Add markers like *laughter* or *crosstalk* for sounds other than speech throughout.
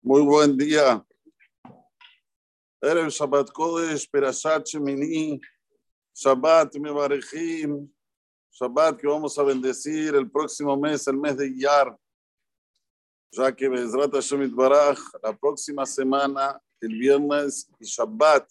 Muy buen día. Erev Shabbat Kodesh, Perashat Shemini, Shabbat Mevarechim, Shabbat que vamos a bendecir el próximo mes, el mes de Iyar, ya que Bezrat Hashem Baraj, la próxima semana, el viernes y Shabbat,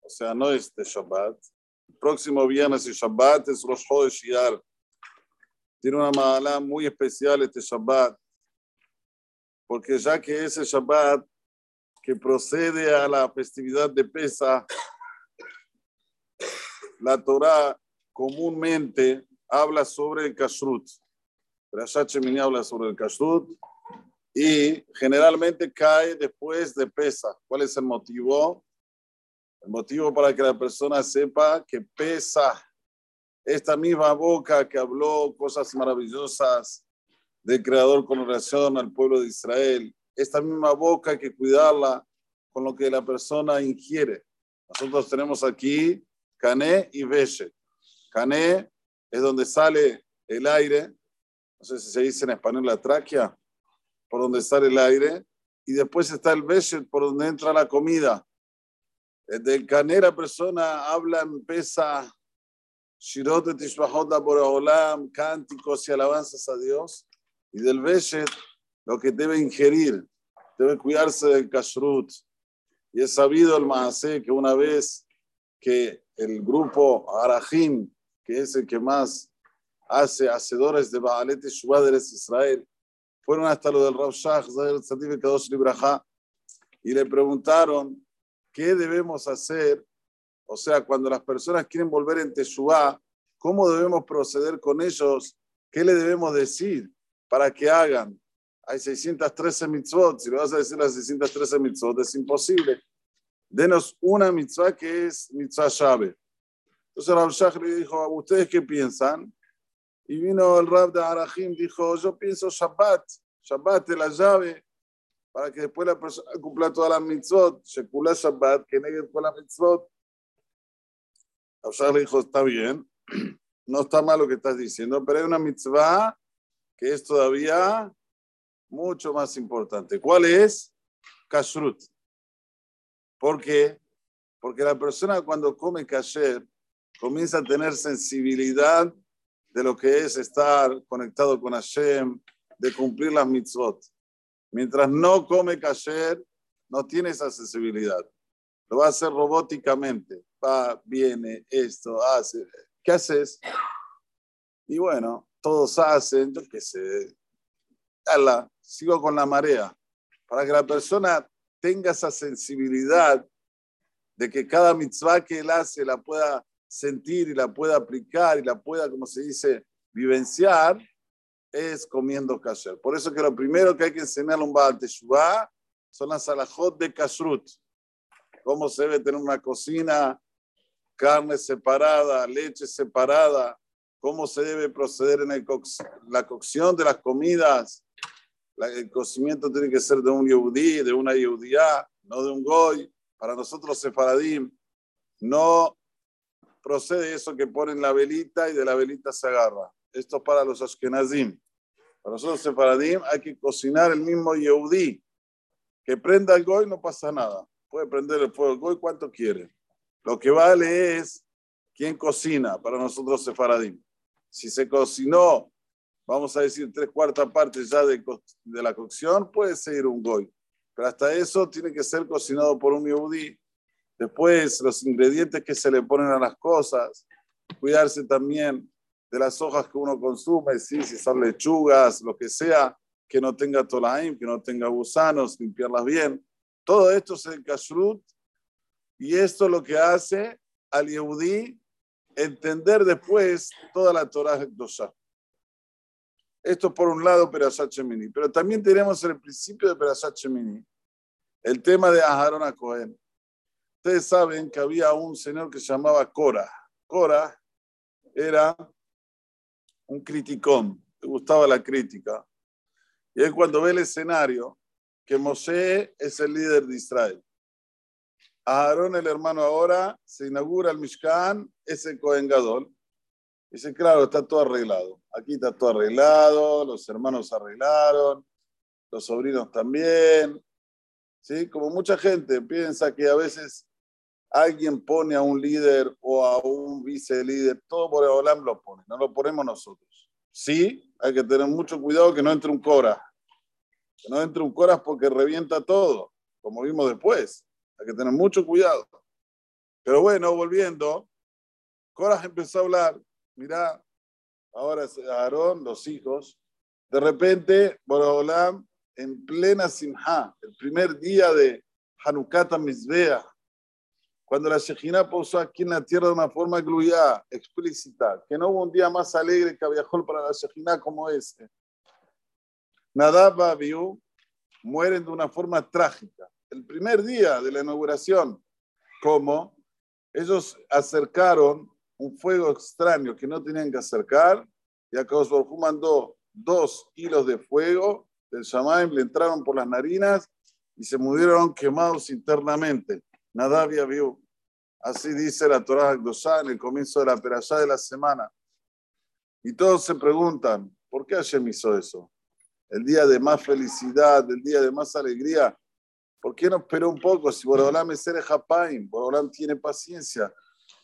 o sea, no este Shabbat, el próximo viernes y Shabbat es Rosh Chodesh Iyar. Tiene una mala muy especial este Shabbat porque ya que ese Shabbat que procede a la festividad de Pesa, la Torah comúnmente habla sobre el Kashrut. Rashat Shemini habla sobre el Kashrut y generalmente cae después de Pesa. ¿Cuál es el motivo? El motivo para que la persona sepa que Pesa, esta misma boca que habló cosas maravillosas del Creador con relación al pueblo de Israel. Esta misma boca hay que cuidarla con lo que la persona ingiere. Nosotros tenemos aquí cané y veshe. Cané es donde sale el aire, no sé si se dice en español la tráquea, por donde sale el aire, y después está el veshe, por donde entra la comida. Del cané la persona habla, pesa, shirot tishbahot olam, cánticos y alabanzas a Dios y del Beshet lo que debe ingerir, debe cuidarse del kashrut. Y es sabido el Mahasé que una vez que el grupo Arahim, que es el que más hace hacedores de Baalet y de Israel, fueron hasta lo del Rav Shach, y le preguntaron qué debemos hacer, o sea, cuando las personas quieren volver en Teshuvah, ¿cómo debemos proceder con ellos? ¿Qué le debemos decir? Para que hagan. Hay 613 mitzvot. Si le vas a decir las 613 mitzvot, es imposible. Denos una mitzvah que es mitzvah llave. Entonces Rav Shach le dijo, ¿ustedes qué piensan? Y vino el Rab de Arahim, dijo, yo pienso Shabbat. Shabbat es la llave para que después la persona cumpla todas las mitzvot. Shekula Shabbat, que negue todas las mitzvot. Rav Shach le dijo, está bien, *clears throat* no está mal lo que estás diciendo, pero hay una mitzvah que es todavía mucho más importante. ¿Cuál es? Kashrut. ¿Por qué? Porque la persona cuando come kasher comienza a tener sensibilidad de lo que es estar conectado con Hashem, de cumplir las mitzvot. Mientras no come kasher, no tiene esa sensibilidad. Lo va a hacer robóticamente. Va, viene, esto, hace. ¿Qué haces? Y bueno, todos hacen, yo qué sé, ala, sigo con la marea, para que la persona tenga esa sensibilidad de que cada mitzvah que él hace la pueda sentir y la pueda aplicar y la pueda, como se dice, vivenciar, es comiendo kasher. Por eso que lo primero que hay que enseñarle a un Baal Teshuvah son las alajot de kashrut. Cómo se debe tener una cocina, carne separada, leche separada, cómo se debe proceder en la cocción de las comidas. el cocimiento tiene que ser de un yehudí, de una yehudía, no de un goy. Para nosotros, sefaradim, no procede eso que ponen la velita y de la velita se agarra. Esto es para los ashkenazim. Para nosotros, sefaradim, hay que cocinar el mismo yehudí. Que prenda el goy no pasa nada. Puede prender el fuego el goy cuanto quiere. Lo que vale es quién cocina para nosotros, sefaradim. Si se cocinó, vamos a decir, tres cuartas partes ya de, de la cocción, puede ser un goy. Pero hasta eso tiene que ser cocinado por un yehudí. Después, los ingredientes que se le ponen a las cosas, cuidarse también de las hojas que uno consume, ¿sí? si son lechugas, lo que sea, que no tenga tolaim, que no tenga gusanos, limpiarlas bien. Todo esto es el kashrut y esto es lo que hace al yehudí entender después toda la Torah Dosha. Esto por un lado, Perashat Shemini. Pero también tenemos en el principio de Perashat Shemini el tema de Aharon a Cohen. Ustedes saben que había un señor que se llamaba Cora. Cora era un criticón, le gustaba la crítica. Y él cuando ve el escenario, que Moshe es el líder de Israel, Aarón, el hermano ahora, se inaugura el Mishkan, es el Cohen Gadol. Dice, claro, está todo arreglado. Aquí está todo arreglado, los hermanos arreglaron, los sobrinos también. ¿Sí? Como mucha gente piensa que a veces alguien pone a un líder o a un vice líder, todo por Olam lo pone, no lo ponemos nosotros. Sí, hay que tener mucho cuidado que no entre un Cora. Que no entre un Cora porque revienta todo, como vimos después. Hay que tener mucho cuidado. Pero bueno, volviendo, Cora empezó a hablar, mirá, ahora es Aarón, los hijos, de repente, Borolam, en plena Simha, el primer día de Hanukkah Mizbeah, cuando la Shejina posó aquí en la tierra de una forma gluyada, explícita, que no hubo un día más alegre que viajó para la Shejina como ese. Nadab Abiú mueren de una forma trágica. El primer día de la inauguración, como ellos acercaron un fuego extraño que no tenían que acercar, y acá Baruj mandó dos hilos de fuego del Shamaim, le entraron por las narinas y se murieron quemados internamente. Nadavia vio. Así dice la Torah Akdosá en el comienzo de la perashá de la semana. Y todos se preguntan, ¿por qué Hashem hizo eso? El día de más felicidad, el día de más alegría. ¿Por qué no esperó un poco? Si Borolam es Ere Japaim, Borolam tiene paciencia.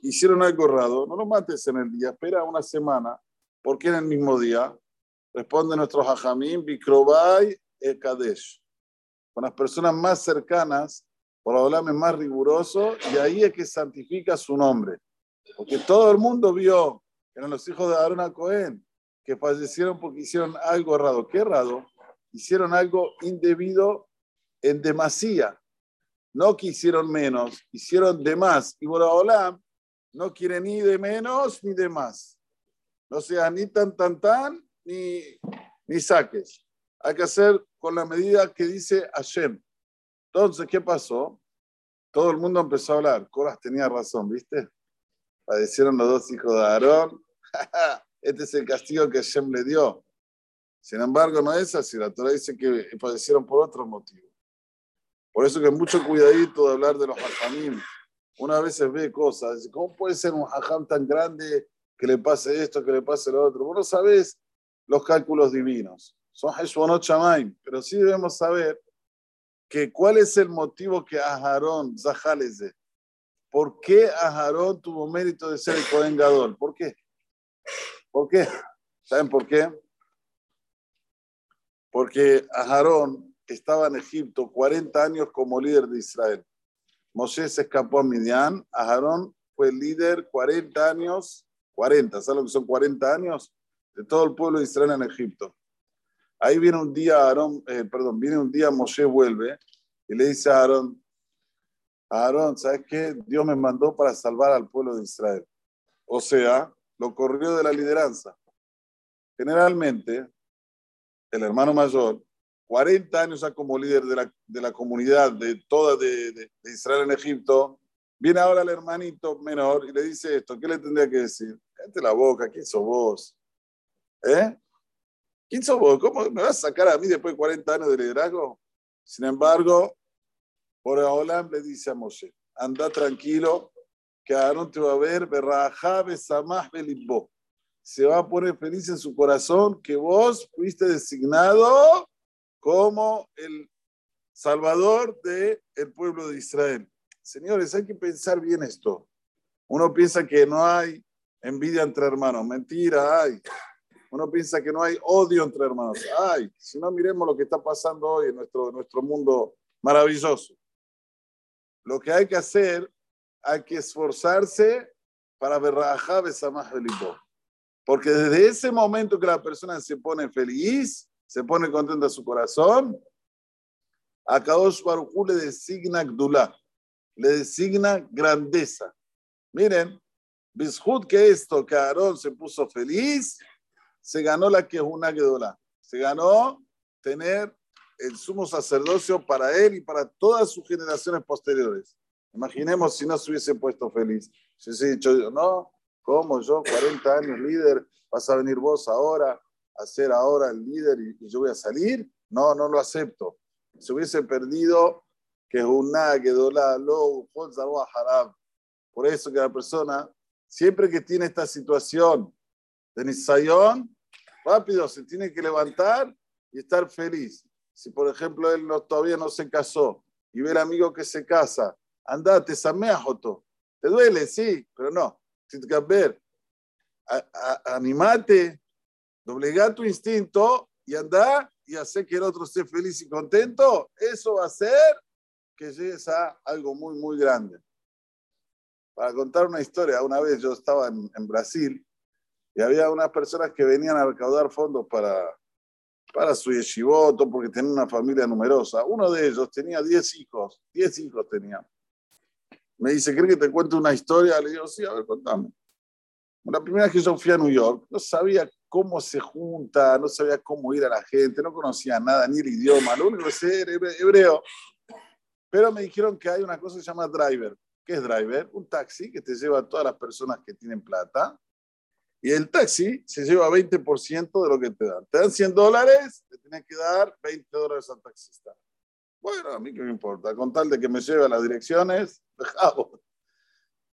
Hicieron algo raro, no lo mates en el día, espera una semana. ¿Por qué en el mismo día? Responde nuestro Hajamim, Bikrobai e Kadesh. Con las personas más cercanas hablarme es más riguroso y ahí es que santifica su nombre. Porque todo el mundo vio que eran los hijos de Aarón Cohen que fallecieron porque hicieron algo errado. ¿Qué errado? Hicieron algo indebido en demasía. No que hicieron menos, hicieron de más. Y Boraholam no quiere ni de menos ni de más. No sea ni tan tan tan ni, ni saques. Hay que hacer con la medida que dice Hashem. Entonces, ¿qué pasó? Todo el mundo empezó a hablar. Coras tenía razón, ¿viste? Padecieron los dos hijos de Aarón. *laughs* este es el castigo que Hashem le dio. Sin embargo, no es así. La Torah dice que padecieron por otro motivo. Por eso que mucho cuidadito de hablar de los hajamim. Una vez se ve cosas. ¿Cómo puede ser un hajam tan grande que le pase esto, que le pase lo otro? Vos no sabés los cálculos divinos. Son Heshbonot Shamaim. Pero sí debemos saber que cuál es el motivo que Aharón, Zahaleze, ¿por qué Aharón tuvo mérito de ser el Cohen Gadol? ¿Por qué? ¿Por qué? ¿Saben por qué? Porque Aharón estaba en Egipto 40 años como líder de Israel. Moshe se escapó a Midian, Aharón fue líder 40 años, 40, ¿saben lo que son 40 años? De todo el pueblo de Israel en Egipto. Ahí viene un día Aarón, eh, perdón, viene un día Moshe vuelve y le dice a Aarón, Aarón, ¿sabes qué? Dios me mandó para salvar al pueblo de Israel. O sea, lo corrió de la lideranza. Generalmente, el hermano mayor, 40 años como líder de la, de la comunidad de toda de, Israel en Egipto, viene ahora el hermanito menor y le dice esto, ¿qué le tendría que decir? Cállate la boca, ¿quién sos vos? ¿Eh? ¿Quién sos vos? ¿Cómo me vas a sacar a mí después de 40 años de liderazgo? Sin embargo, por Olam le dice a Moshe, anda tranquilo, que Aarón te va a ver, se va a poner feliz en su corazón que vos fuiste designado como el salvador del el pueblo de Israel. Señores, hay que pensar bien esto. Uno piensa que no hay envidia entre hermanos. Mentira, hay. Uno piensa que no hay odio entre hermanos. Ay, si no miremos lo que está pasando hoy en nuestro, nuestro mundo maravilloso. Lo que hay que hacer, hay que esforzarse para ver feliz. Porque desde ese momento que la persona se pone feliz, se pone contenta su corazón, a Kadosh Baruj le designa Gdulá, le designa grandeza. Miren, Bishut que esto, que Aarón se puso feliz, se ganó la que es una Gedola. Se ganó tener el sumo sacerdocio para él y para todas sus generaciones posteriores. Imaginemos si no se hubiese puesto feliz. Si hubiese dicho, no, ¿cómo yo, 40 años líder, vas a venir vos ahora a ser ahora el líder y, yo voy a salir? No, no lo acepto. Se hubiese perdido que una Gedola, lo, Por eso que la persona, siempre que tiene esta situación de Nisayón, rápido se tiene que levantar y estar feliz. si por ejemplo él no, todavía no se casó y ve al amigo que se casa, andate, sameajoto. Te duele, sí, pero no. Ver, animate, doblega tu instinto y anda y hacer que el otro esté feliz y contento. Eso va a hacer que llegues a algo muy, muy grande. Para contar una historia, una vez yo estaba en, en Brasil y había unas personas que venían a recaudar fondos para, para su yeshivoto, porque tenía una familia numerosa. Uno de ellos tenía 10 hijos, 10 hijos tenía. Me dice, ¿crees que te cuente una historia? Le digo, sí, a ver, contame. La primera vez que yo fui a New York, no sabía cómo se junta, no sabía cómo ir a la gente, no conocía nada, ni el idioma, lo único que sé era hebreo. Pero me dijeron que hay una cosa que se llama driver. ¿Qué es driver? Un taxi que te lleva a todas las personas que tienen plata y el taxi se lleva 20% de lo que te dan. Te dan 100 dólares, te tienes que dar 20 dólares al taxista. Bueno, a mí qué me importa, con tal de que me lleve a las direcciones, *laughs* dejamos.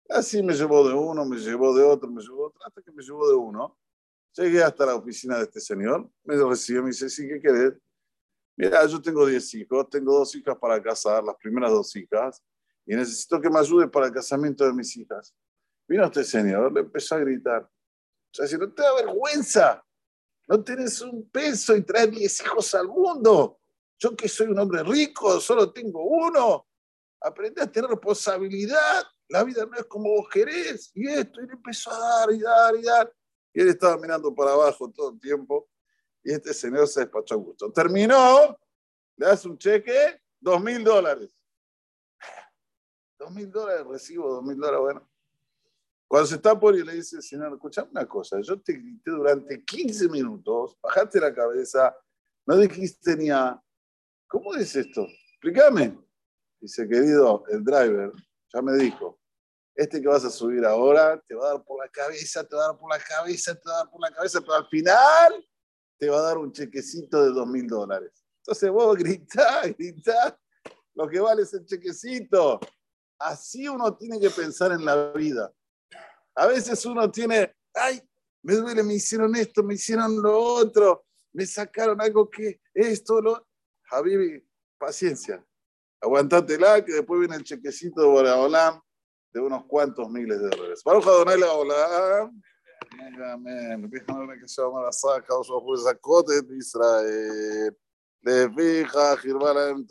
Así me llevó de uno, me llevó de otro, me llevó de otro, hasta que me llevó de uno. Llegué hasta la oficina de este señor, me recibió, me dice, sí, ¿qué querés? Mira, yo tengo 10 hijos, tengo dos hijas para casar, las primeras dos hijas, y necesito que me ayude para el casamiento de mis hijas. Vino este señor, le empezó a gritar, o sea, si no te da vergüenza, no tienes un peso y traes 10 hijos al mundo. Yo que soy un hombre rico, solo tengo uno. Aprende a tener responsabilidad. La vida no es como vos querés. Y esto, y le empezó a dar y dar y dar. Y él estaba mirando para abajo todo el tiempo. Y este señor se despachó a gusto. Terminó, le das un cheque, dos mil dólares. Dos mil dólares, recibo dos mil dólares, bueno. Cuando se está por y le dice, Señor, escuchame una cosa, yo te grité durante 15 minutos, bajaste la cabeza, no dijiste ni a... ¿Cómo es esto? Explícame. Dice, querido, el driver ya me dijo, este que vas a subir ahora te va a dar por la cabeza, te va a dar por la cabeza, te va a dar por la cabeza, pero al final te va a dar un chequecito de dos mil dólares. Entonces vos *laughs* gritá, gritá, lo que vale es el chequecito. Así uno tiene que pensar en la vida. A veces uno tiene, ay, me duele, me hicieron esto, me hicieron lo otro, me sacaron algo que esto, lo... Javi, paciencia, aguantátela, que después viene el chequecito de Boraholam de unos cuantos miles de dólares. Baruch Adonai Olam. Amén. Déjame que se llama la saca, o su de Israel. Le fija,